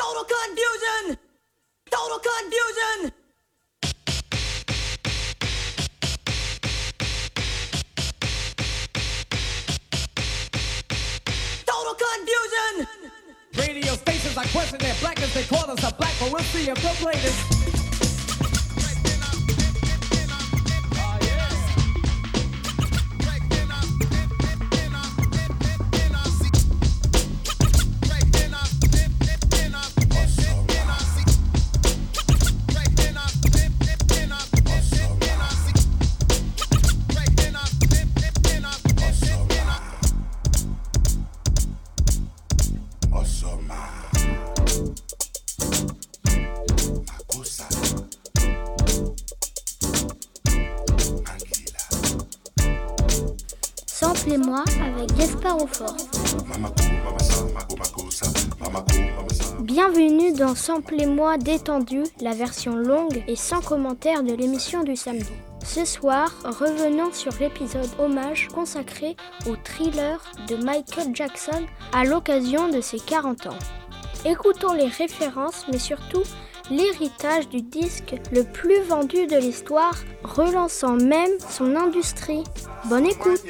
Total confusion! Total confusion! Total confusion! Radio stations are question their blackness. They call us a black, but we'll see if they'll. Bienvenue dans Samplez-moi détendu, la version longue et sans commentaire de l'émission du samedi. Ce soir, revenons sur l'épisode hommage consacré au thriller de Michael Jackson à l'occasion de ses 40 ans. Écoutons les références, mais surtout l'héritage du disque le plus vendu de l'histoire, relançant même son industrie. Bonne écoute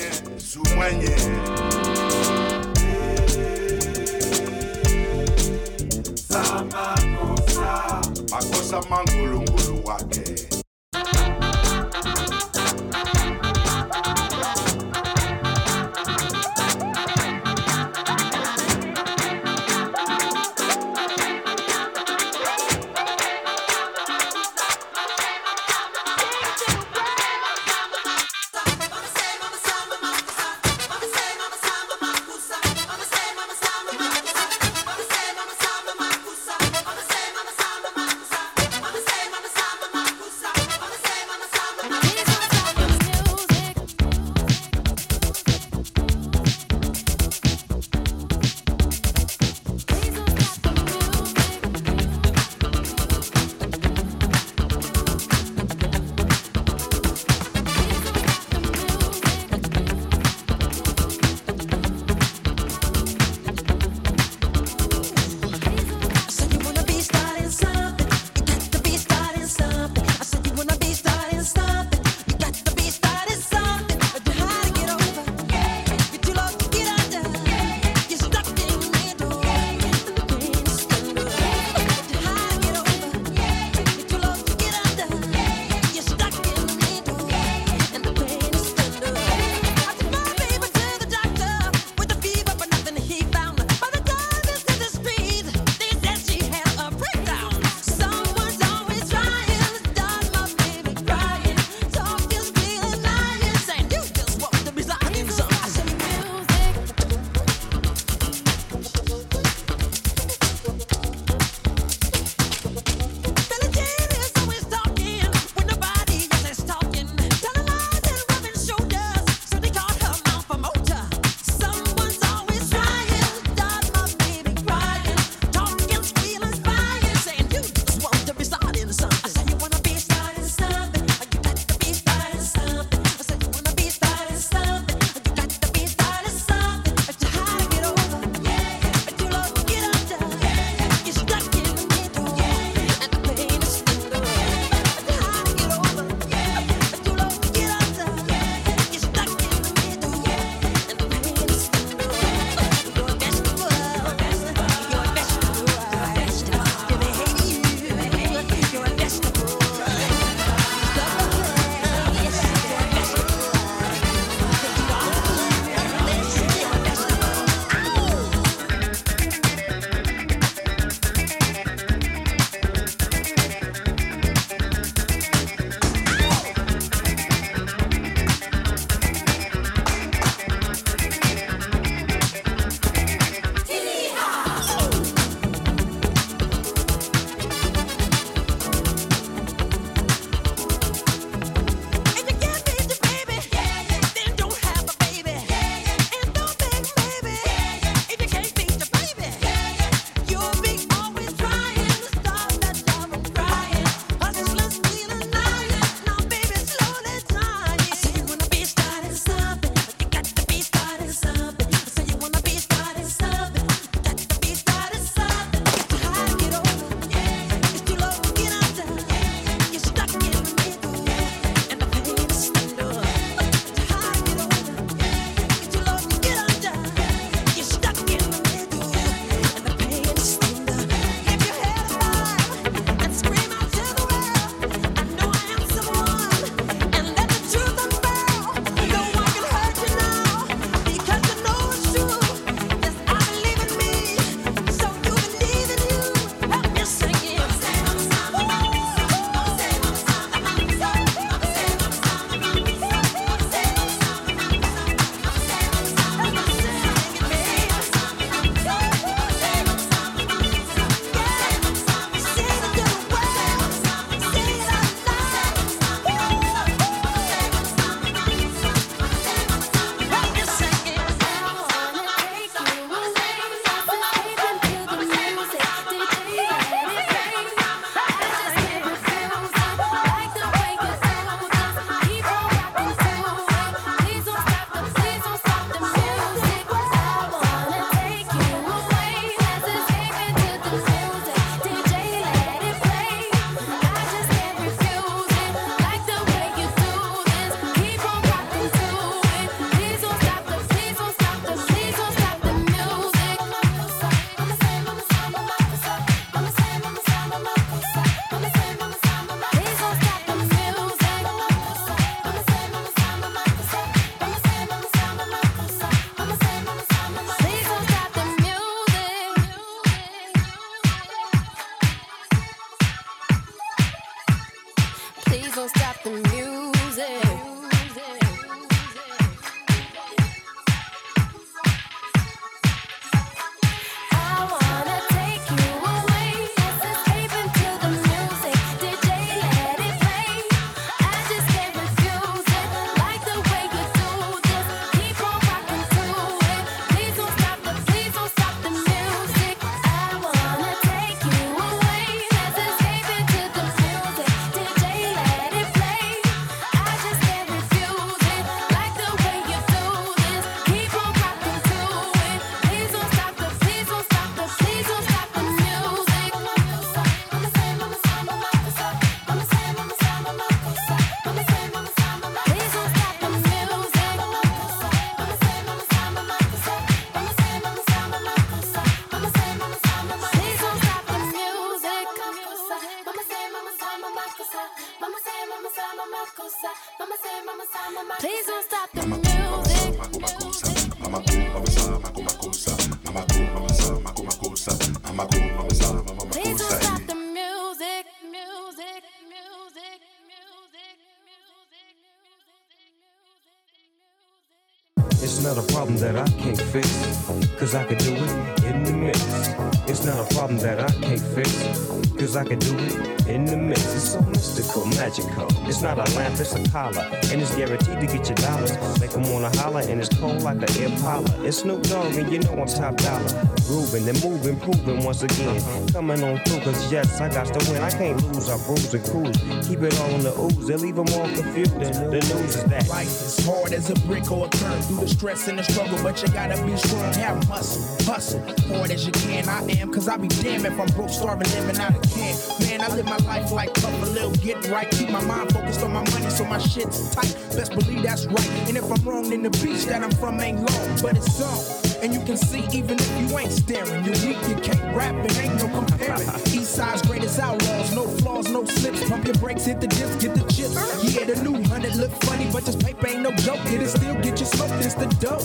It's not a lamp, it's a collar, and it's guaranteed to get your dollars. Make Make 'em wanna holler, and it's cold like an Impala. It's Snoop Dogg, and you know I'm top dollar. Grooving and moving, proving once again. Coming on through, cause yes, I got to win. I can't lose, I bruise and cruise. Keep it all on the ooze, they leave 'em all confused. The news is that. Life is hard as a brick or a turn through the stress and the struggle, but you gotta be strong, have muscle, hustle, hard as you can. I am, cause I be damn if I'm broke, starving, living out of can. Man, I live my life like tough, a little get right. Keep my mind focused on my money, so my shit's tight. Best believe that's right. And if I'm wrong, then the beach that I'm from ain't long, but it's on. And you can see, even if you ain't staring, you're weak, you can't rap, it ain't no comparing. East side's greatest outlaws, no flaws, no slips. Pump your brakes, hit the dips, get the chips. Yeah, the new hundred look funny, but this paper ain't no joke. It'll still get you smoked, it's the dope.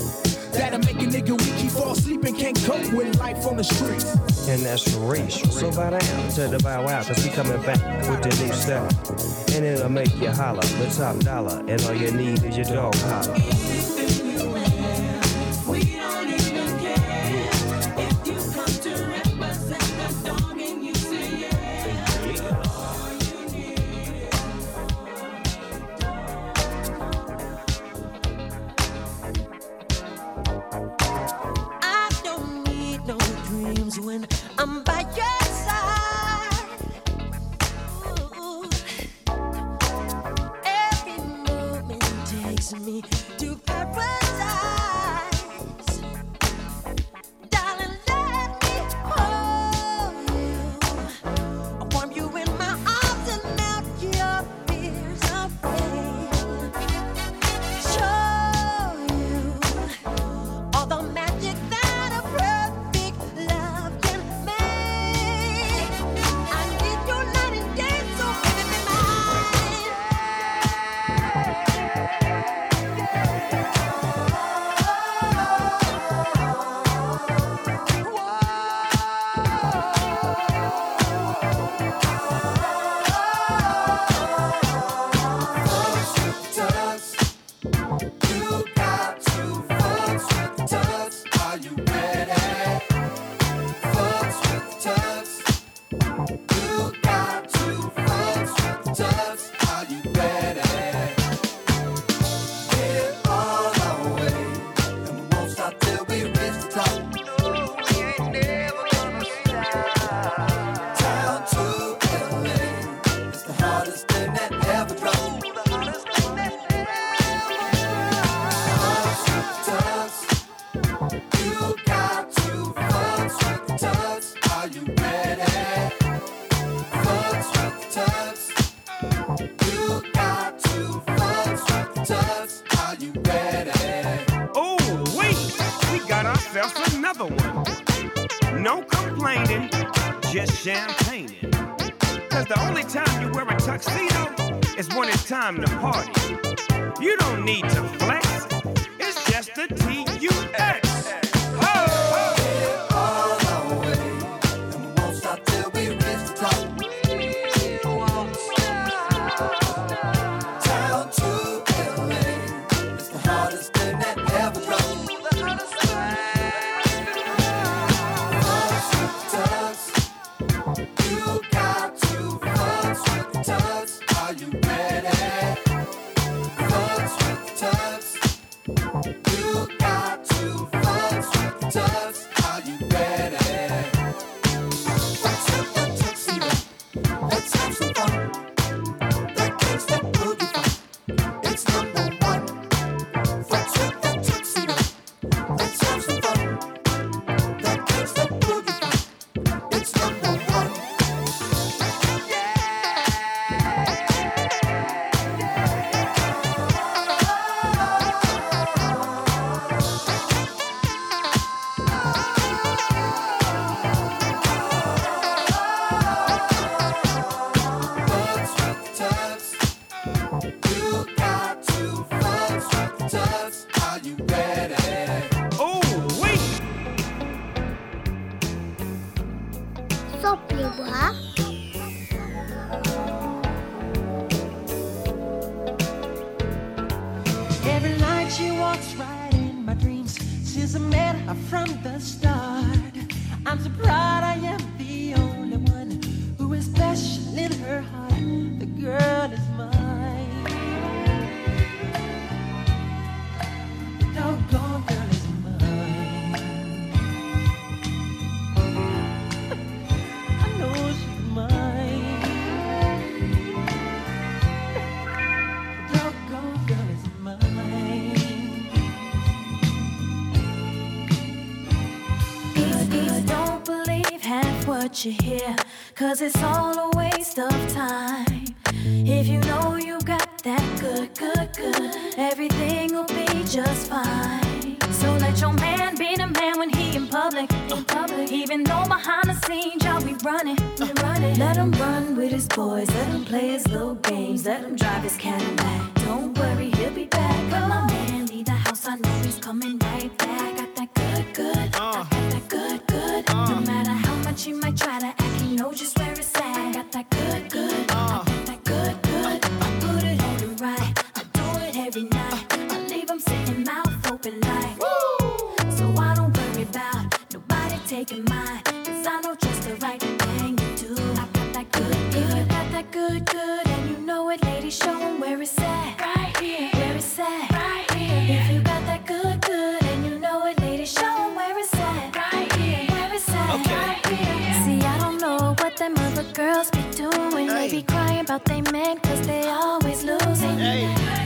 That'll make a nigga weak, he fall asleep and can't cope with life on the streets. and that's racial. So bow down to the bow wow, cause we coming back with the new style. And it'll make you holler, the top dollar, and all you need is your dog collar. Time you wear my tuxedo is one time to party. You don't need to flex, dreams a her from the start. I'm so proud I am the only one who is special in her heart. The girl is half what you hear, cause it's all a waste of time. If you know you got that good, good, good, everything will be just fine. So let your man be the man when he in public, in public. Even though behind the scenes y'all be running, be running. Let him run with his boys, let him play his little games, let him drive his Cadillac. Don't worry, he'll be back. When my man leave the house, I know he's coming right back. Got that good, good, I got that good, how might try to act, he knows just where it's at. Got that good, good, I uh. got that good, good. I put it right, I do it every night. I leave him sitting mouth open like. So I don't worry about nobody taking mine, cause I know girls be doing. They be crying about they men, cause they always losing. Hey.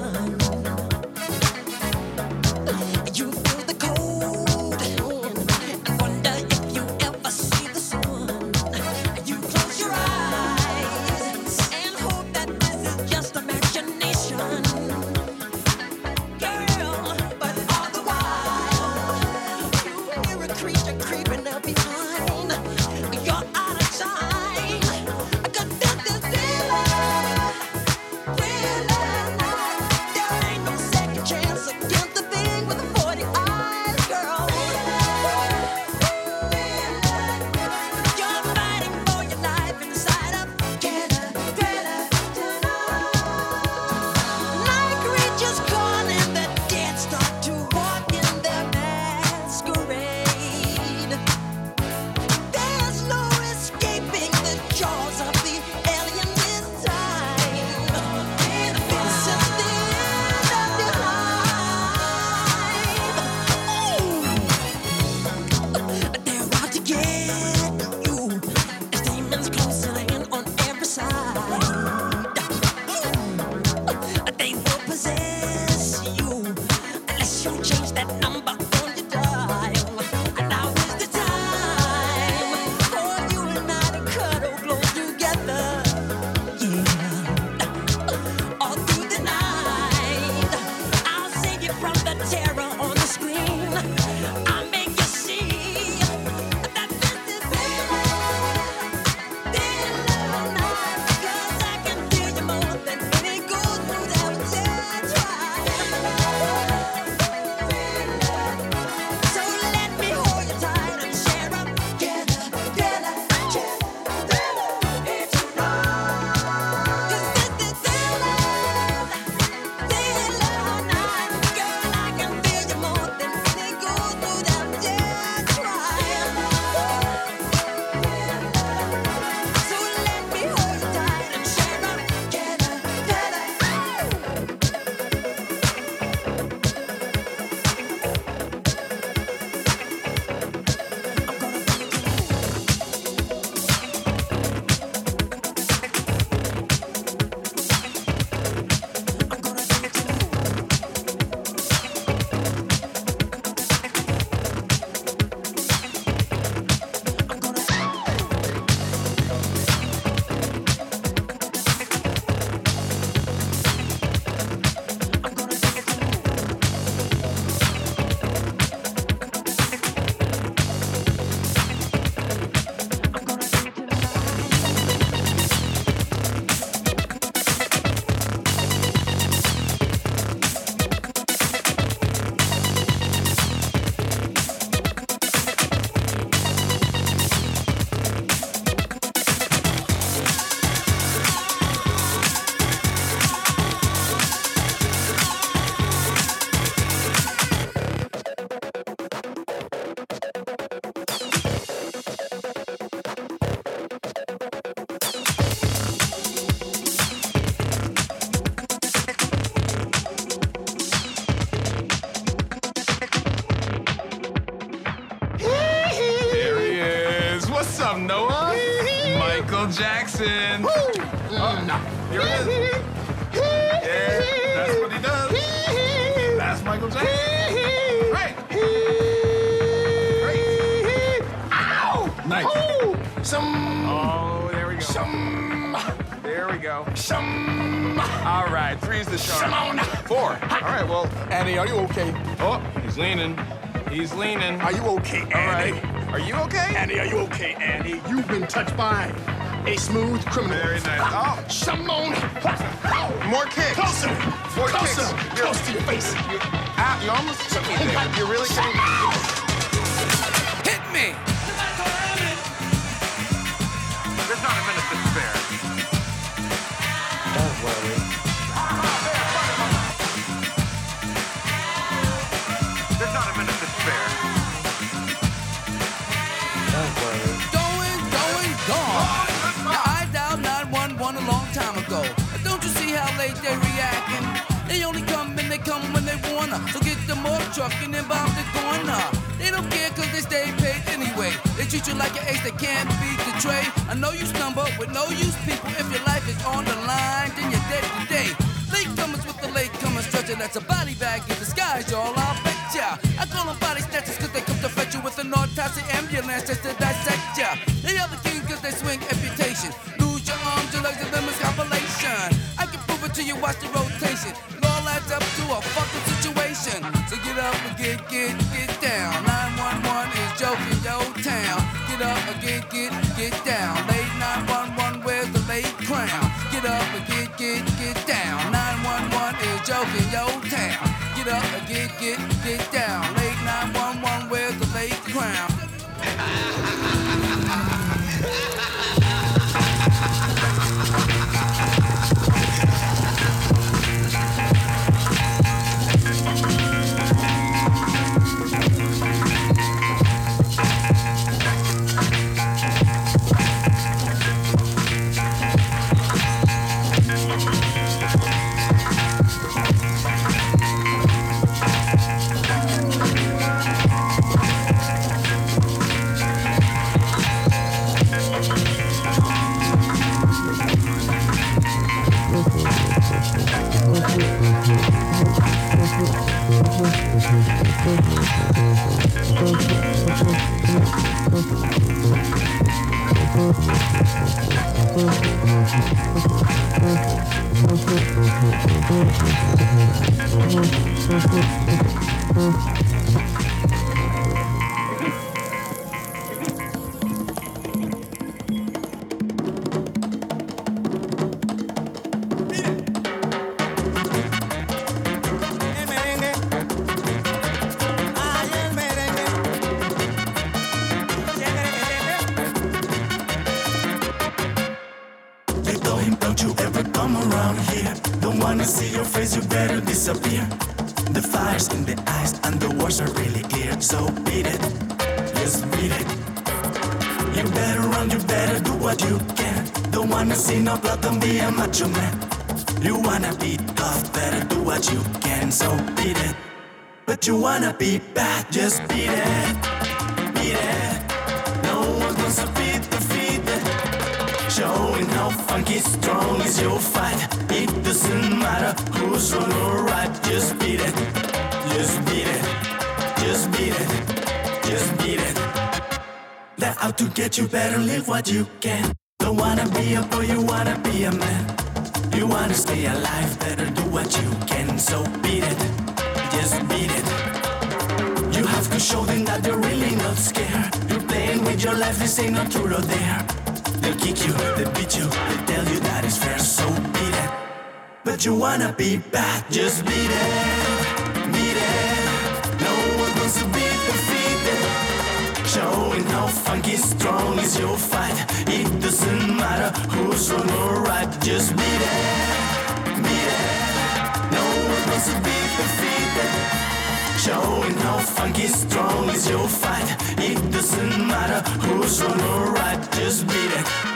one. Go. Some. All right, three's the sharp. Four. All right, well. Annie, are you okay? Oh, he's leaning. He's leaning. Are you okay, Annie? right. Are you okay? Annie, are you okay, Annie? You've been touched by a smooth criminal. Very nice. Oh. Shimon. More kicks. Closer. More Closer. kicks. Close to your face. You, ah, you almost took me there. You're really getting. Hit me! They only come and they come when they wanna. So get the more truck and then bomb the corner. They don't care cause they stay paid anyway. They treat you like an ace that can't be betrayed. I know you stumble with no use people. If your life is on the line, then you're dead today. Late comers with the late comers stretcher. That's a body bag in disguise, y'all. I'll bet ya. I call them body snatchers cause they come to fetch you with an autopsy ambulance just to dissect ya. They are the king cause they swing amputation. Get, get, down. 911 is joking your town. Get up and get, get, get down. Late 911, where's the late crown? Get up and get, get, get down. 911 is joking your town. A macho man. You wanna be tough, better do what you can. So beat it. But you wanna be bad, just beat it. Beat it. No one wants to be defeated. Showing how funky strong is your fight. It doesn't matter who's wrong or right. Just beat it. Just beat it. Just beat it. Just beat it. They're out to get you. Better live what you can. Don't wanna be a boy, you wanna be a man. You wanna stay alive. Better do what you can. So beat it. Just beat it. You have to show them that you're really not scared. You're playing with your life. This ain't no truth or dare. They'll kick you, they'll beat you, they'll tell you that it's fair, so beat it. But you wanna be bad, just beat it, Showing how funky strong is your fight. It doesn't matter who's wrong or right, just beat it, beat it. No one wants to be defeated. Showing how funky strong is your fight. It doesn't matter who's wrong or right, just beat it.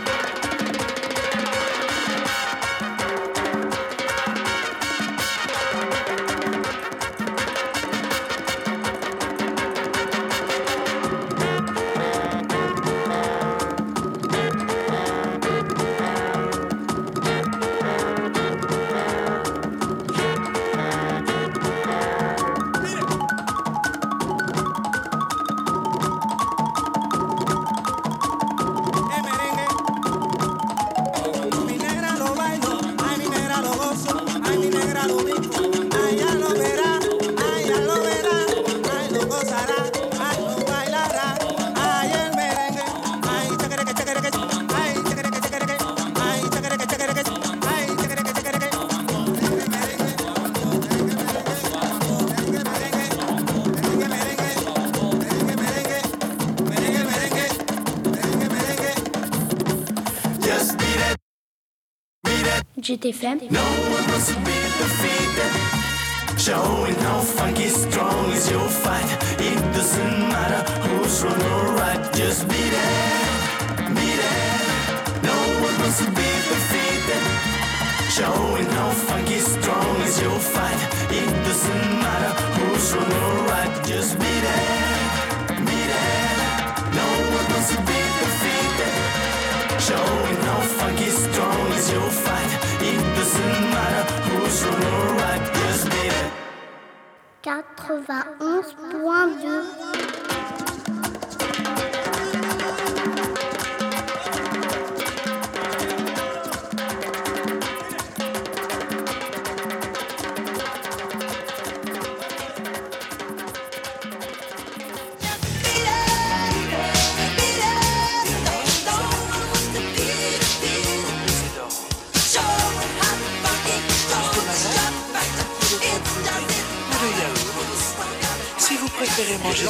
GTFM. No one wants to be defeated. Showing how funky strong is your fight. It doesn't matter who's wrong or right. Just be there, be there. No one wants to be defeated. Showing how funky strong is your fight. It doesn't matter who's wrong or right. Just be there, be there. No one wants to be defeated. Showing how funky strong is your fight. It doesn't matter who's wrong or right. Just be there. 91.2 préférez manger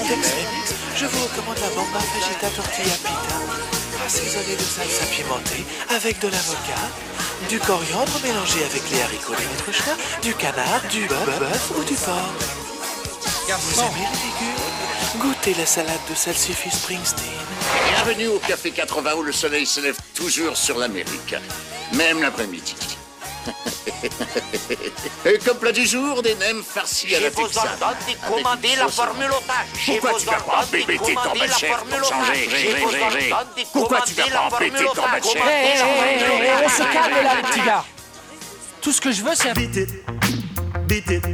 je vous recommande la bomba fajita tortilla pita, assaisonnée de salsa pimentée avec de l'avocat, du coriandre mélangé avec les haricots de votre choix, du canard, du bœuf, bœuf ou du porc. Vous aimez les légumes? Goûtez la salade de salsifis Springsteen. Bienvenue au Café 80 où le soleil se lève toujours sur l'Amérique, même l'après-midi. Et Comme plat du jour, des nems farcis à la ah, formule. Pourquoi tu vas pas embêter ton ma Pourquoi tu vas pas embêter ton ma chef calme là, gars. Tout ce que je veux, c'est... Beat it, beat it,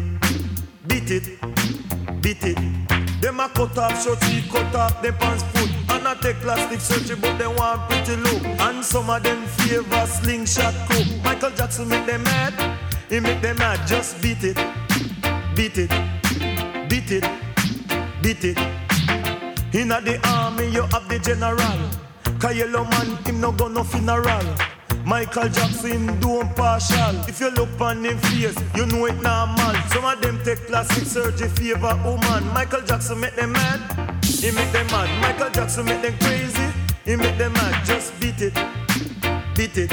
beat it, beat it. Take plastic surgery, but they want pretty look. And some of them favor slingshot cook. Michael Jackson make them mad, he make them mad. Just beat it, beat it, beat it, beat it. Inna the army, you have the general. Yellowman, him no go no funeral. Michael Jackson don't partial. If you look on him face, you know it normal. Some of them take plastic surgery favor woman. Michael Jackson make them mad, he make them mad. Michael Jackson make them crazy, he make them mad. Just beat it, beat it,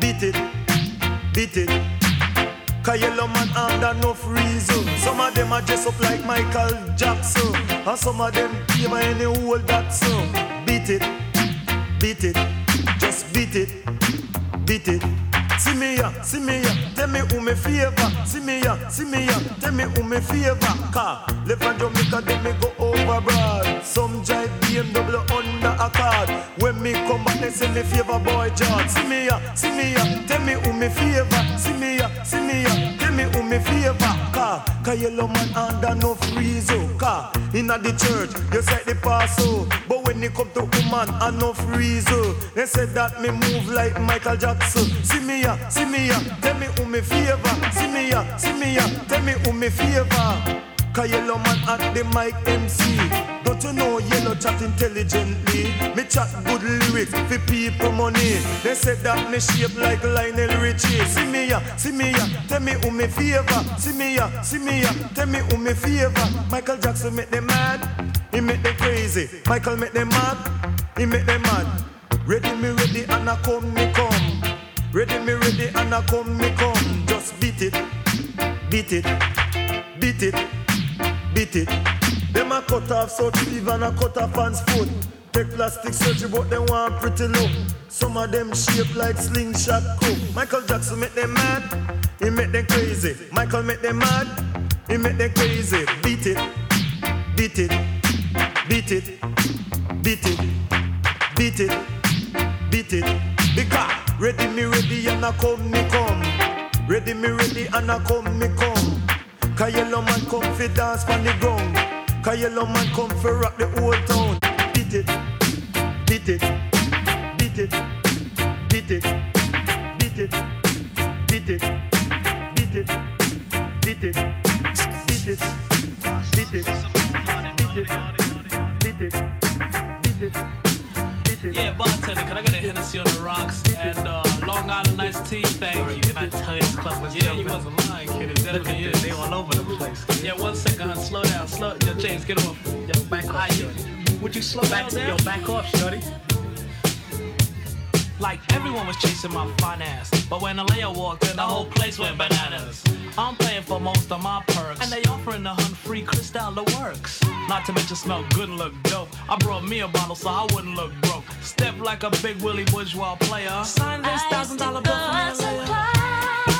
beat it, beat it. Cause Yellowman under no reason. Some of them are dress up like Michael Jackson. And some of them give any old that so. Beat it, beat it, just beat it, beat it. See me ya, see me ya, tell me who me favor. See me ya, see me ya, tell me who me favor. Car, left and Jamaica, then me go over broad. Some drive BMW under a card. When me come back, they say me favor boy George. See me ya, see me ya, tell me who me favor. See me ya, see me ya, tell me who me favor. Car, cause Yellowman under no reason. Oh, car, inna the church, you say the pass so. But when it come to woman, enough oh. reason. They said that me move like Michael Jackson. See me ya, see me ya, tell me who me favor. See me ya, see me ya, tell me who me favor. Cause Yellowman at the mic MC. Don't you know yellow chat intelligently? Me chat good lyrics for people money. They said that me shape like Lionel Richie. See me ya, see me ya, tell me who me favor. See me ya, see me ya, tell me who me favor. Michael Jackson make them mad, he make them crazy. Michael make them mad, he make them mad. Ready me ready and I come me come. Ready me ready and I come me come. Just beat it, beat it, beat it, beat it. Them a cut off so sleeve and a cut off hands foot. Take plastic surgery but they want pretty look. Some of them shape like slingshot cook. Michael Jackson make them mad, he make them crazy. Michael make them mad, he make them crazy. Beat it, beat it, beat it, beat it, beat it, beat it. Because ready me ready and I come me come. Ready me ready and I come me come. Cause yellow man come fi dance on the ground. Cause yellow man come fi rock the whole town. Beat it, beat it, beat it, beat it, beat it, beat it, beat it, beat it, beat it, beat it, beat it, beat it, beat it. Yeah, bartender, can I get a Hennessy on the rocks and uh, Long Island iced tea? Thank you. Can I tell you this club was Yeah, you wasn't lying, Look they all over the place. Yeah, one second, hun. Slow down, slow. Yo, James, get off. Yo, back off, shorty. Would you slow back, down? Yo, back off, shorty. Like everyone was chasing my fine ass. But when Alea walked in, the whole place went bananas. I'm paying for most of my perks. And they offering the hun free Cristal the works. Not to mention smell good and look dope. I brought me a bottle so I wouldn't look broke. Step like a big Willie bourgeois player. Sign this thousand dollar bill for me, Alea.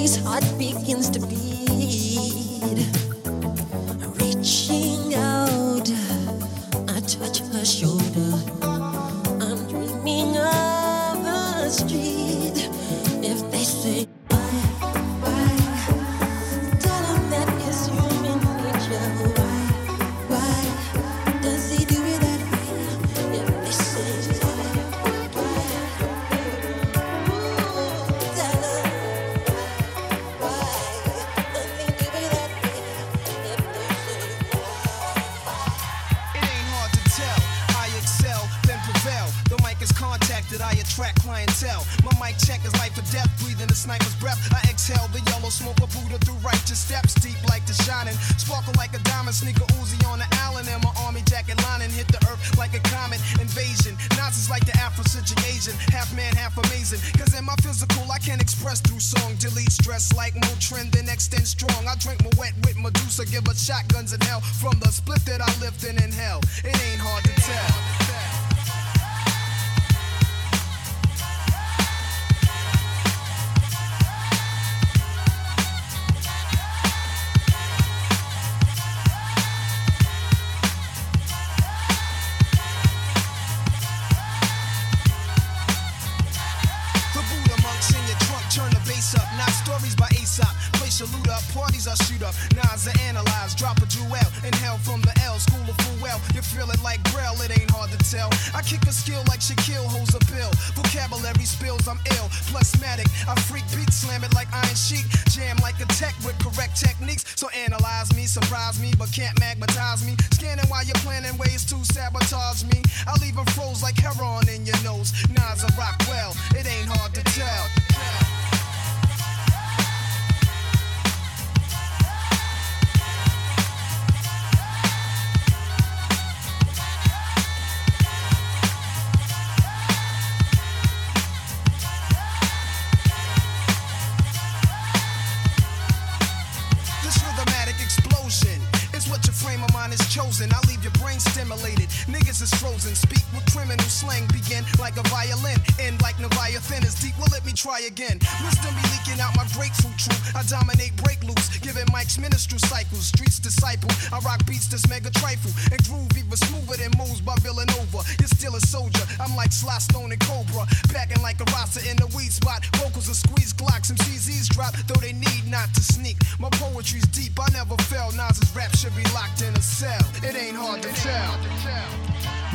His heart begins to beat. niggas to sabotage me. I leave them froze like heroin in your nose. Nas a rock, well, it ain't hard to tell. try again. Wisdom be leaking out my grapefruit truth. I dominate break loose, giving Mike's ministry cycles. Streets disciple, I rock beats that's mega trifle. And groovy, but smoother than moves by Villanova. You're still a soldier, I'm like Sly Stone and Cobra. Packing like a roster in the weed spot. Vocals are squeezed, glocks, some CZs drop, though they need not to sneak. My poetry's deep, I never fail. Nas's rap should be locked in a cell. It ain't hard to tell.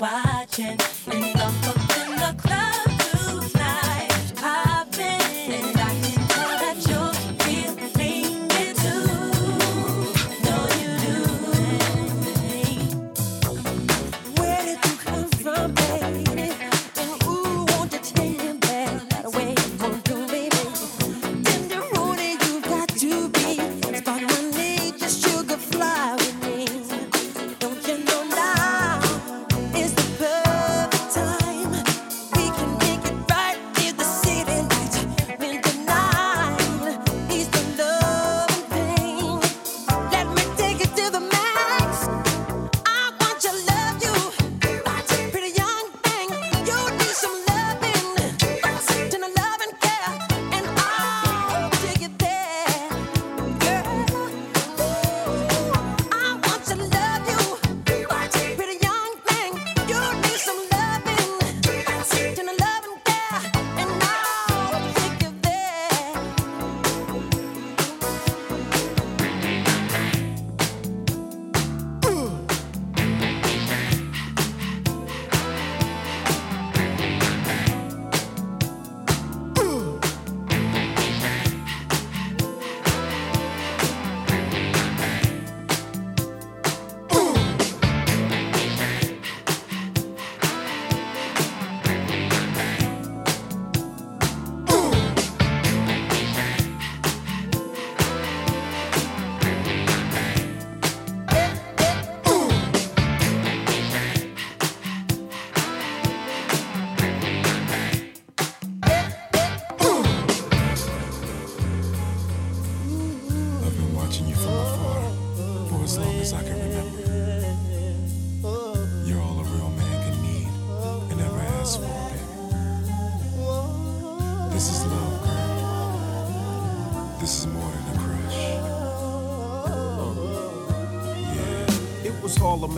watching.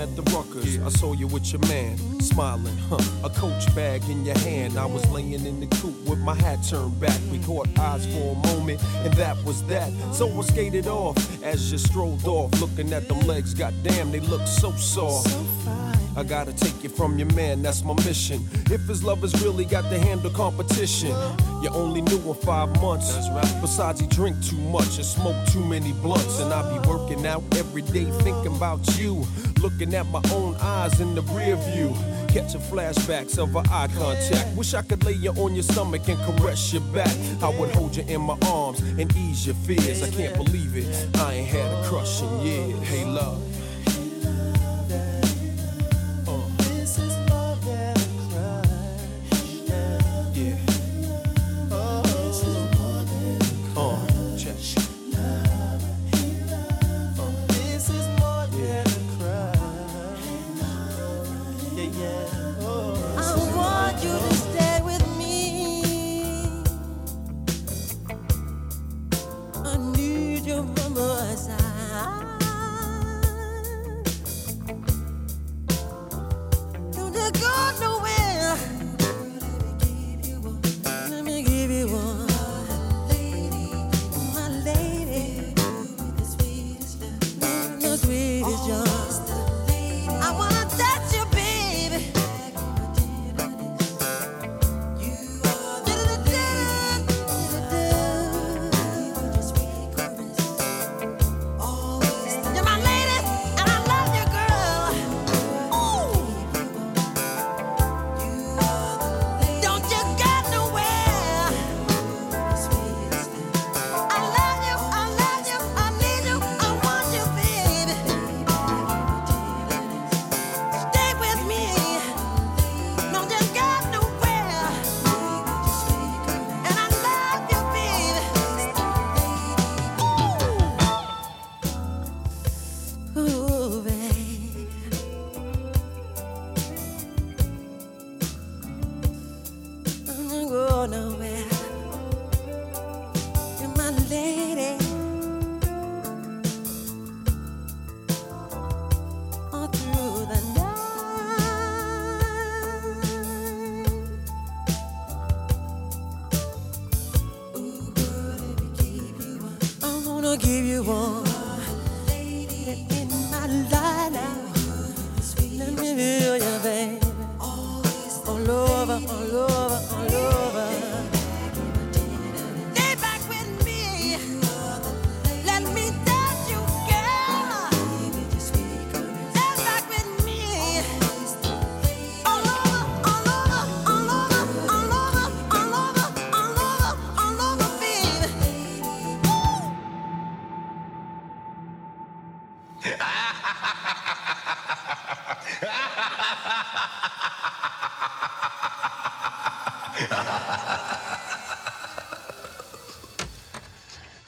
At the Ruckers. I saw you with your man, smiling, huh? A coach bag in your hand. I was laying in the coop with my hat turned back. We caught eyes for a moment, and that was that. So I skated off as you strolled off, looking at them legs. Goddamn, they look so soft. I gotta take you from your man, that's my mission. If his love has really got to handle competition, you only knew him five months. Besides, he drink too much and smoke too many blunts. And I be working out every day thinking about you. Looking at my own eyes in the rear view. Catching flashbacks of our eye contact. Wish I could lay you on your stomach and caress your back. I would hold you in my arms and ease your fears. I can't believe it. I ain't had a crush in years. Hey, love.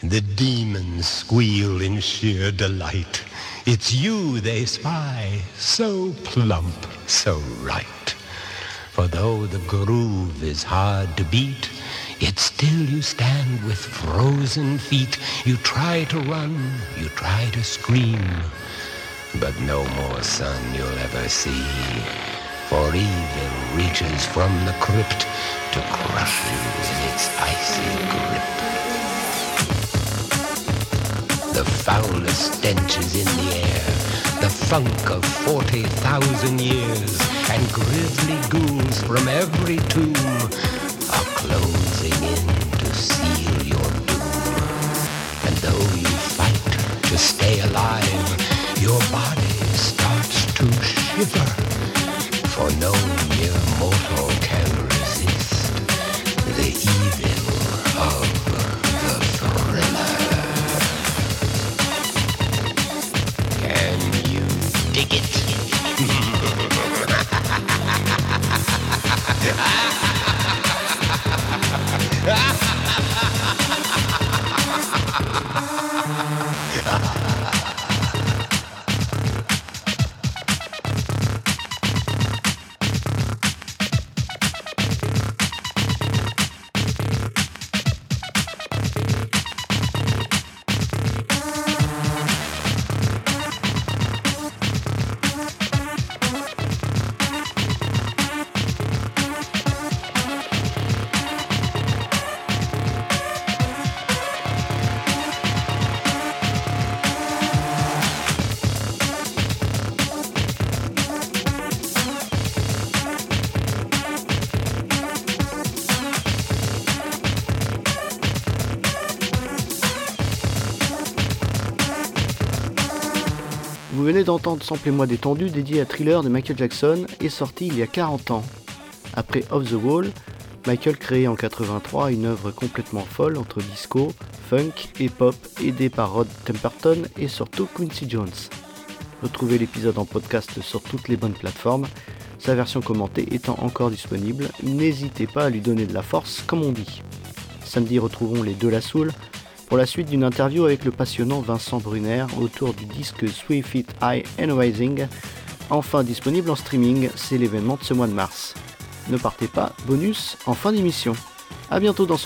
The demons squeal in sheer delight. It's you they spy, so plump, so right. For though the groove is hard to beat, yet still you stand with frozen feet. You try to run, you try to scream, but no more sun you'll ever see. For evil reaches from the crypt to crush you in its icy grip. The foulest stench is in the air, the funk of 40,000 years, and grisly ghouls from every tomb are closing in to seal your doom. And though you fight to stay alive, your body starts to shiver, venez d'entendre Samplez-moi détendu dédié à Thriller de Michael Jackson et sorti il y a 40 ans. Après Off the Wall, Michael créait en 83 une œuvre complètement folle entre disco, funk et pop aidée par Rod Temperton et surtout Quincy Jones. Retrouvez l'épisode en podcast sur toutes les bonnes plateformes, sa version commentée étant encore disponible, n'hésitez pas à lui donner de la force comme on dit. Samedi retrouvons les deux La Soul pour la suite d'une interview avec le passionnant Vincent Brunner autour du disque Sweet Feet High and Rising, enfin disponible en streaming, c'est l'événement de ce mois de mars. Ne partez pas, bonus en fin d'émission. A bientôt dans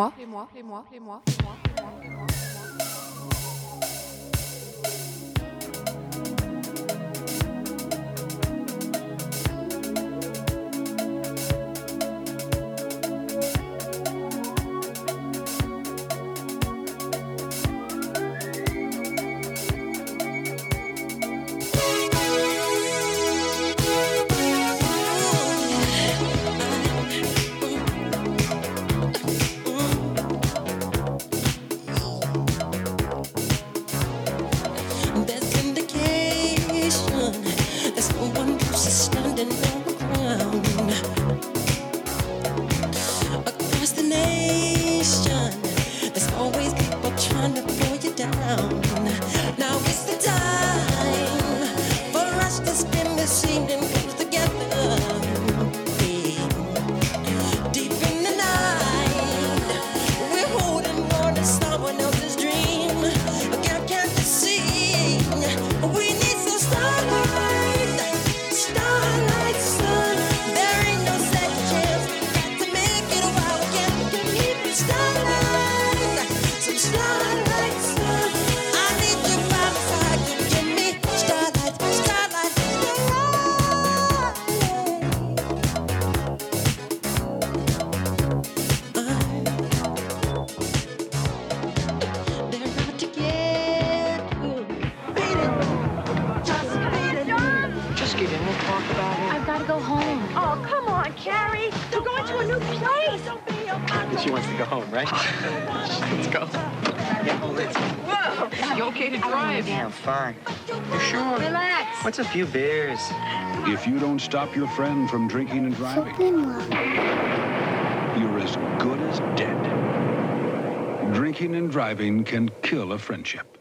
mois. Les mois, les mois, les mois, les mois. What's a few beers? If you don't stop your friend from drinking and driving, you're as good as dead. Drinking and driving can kill a friendship.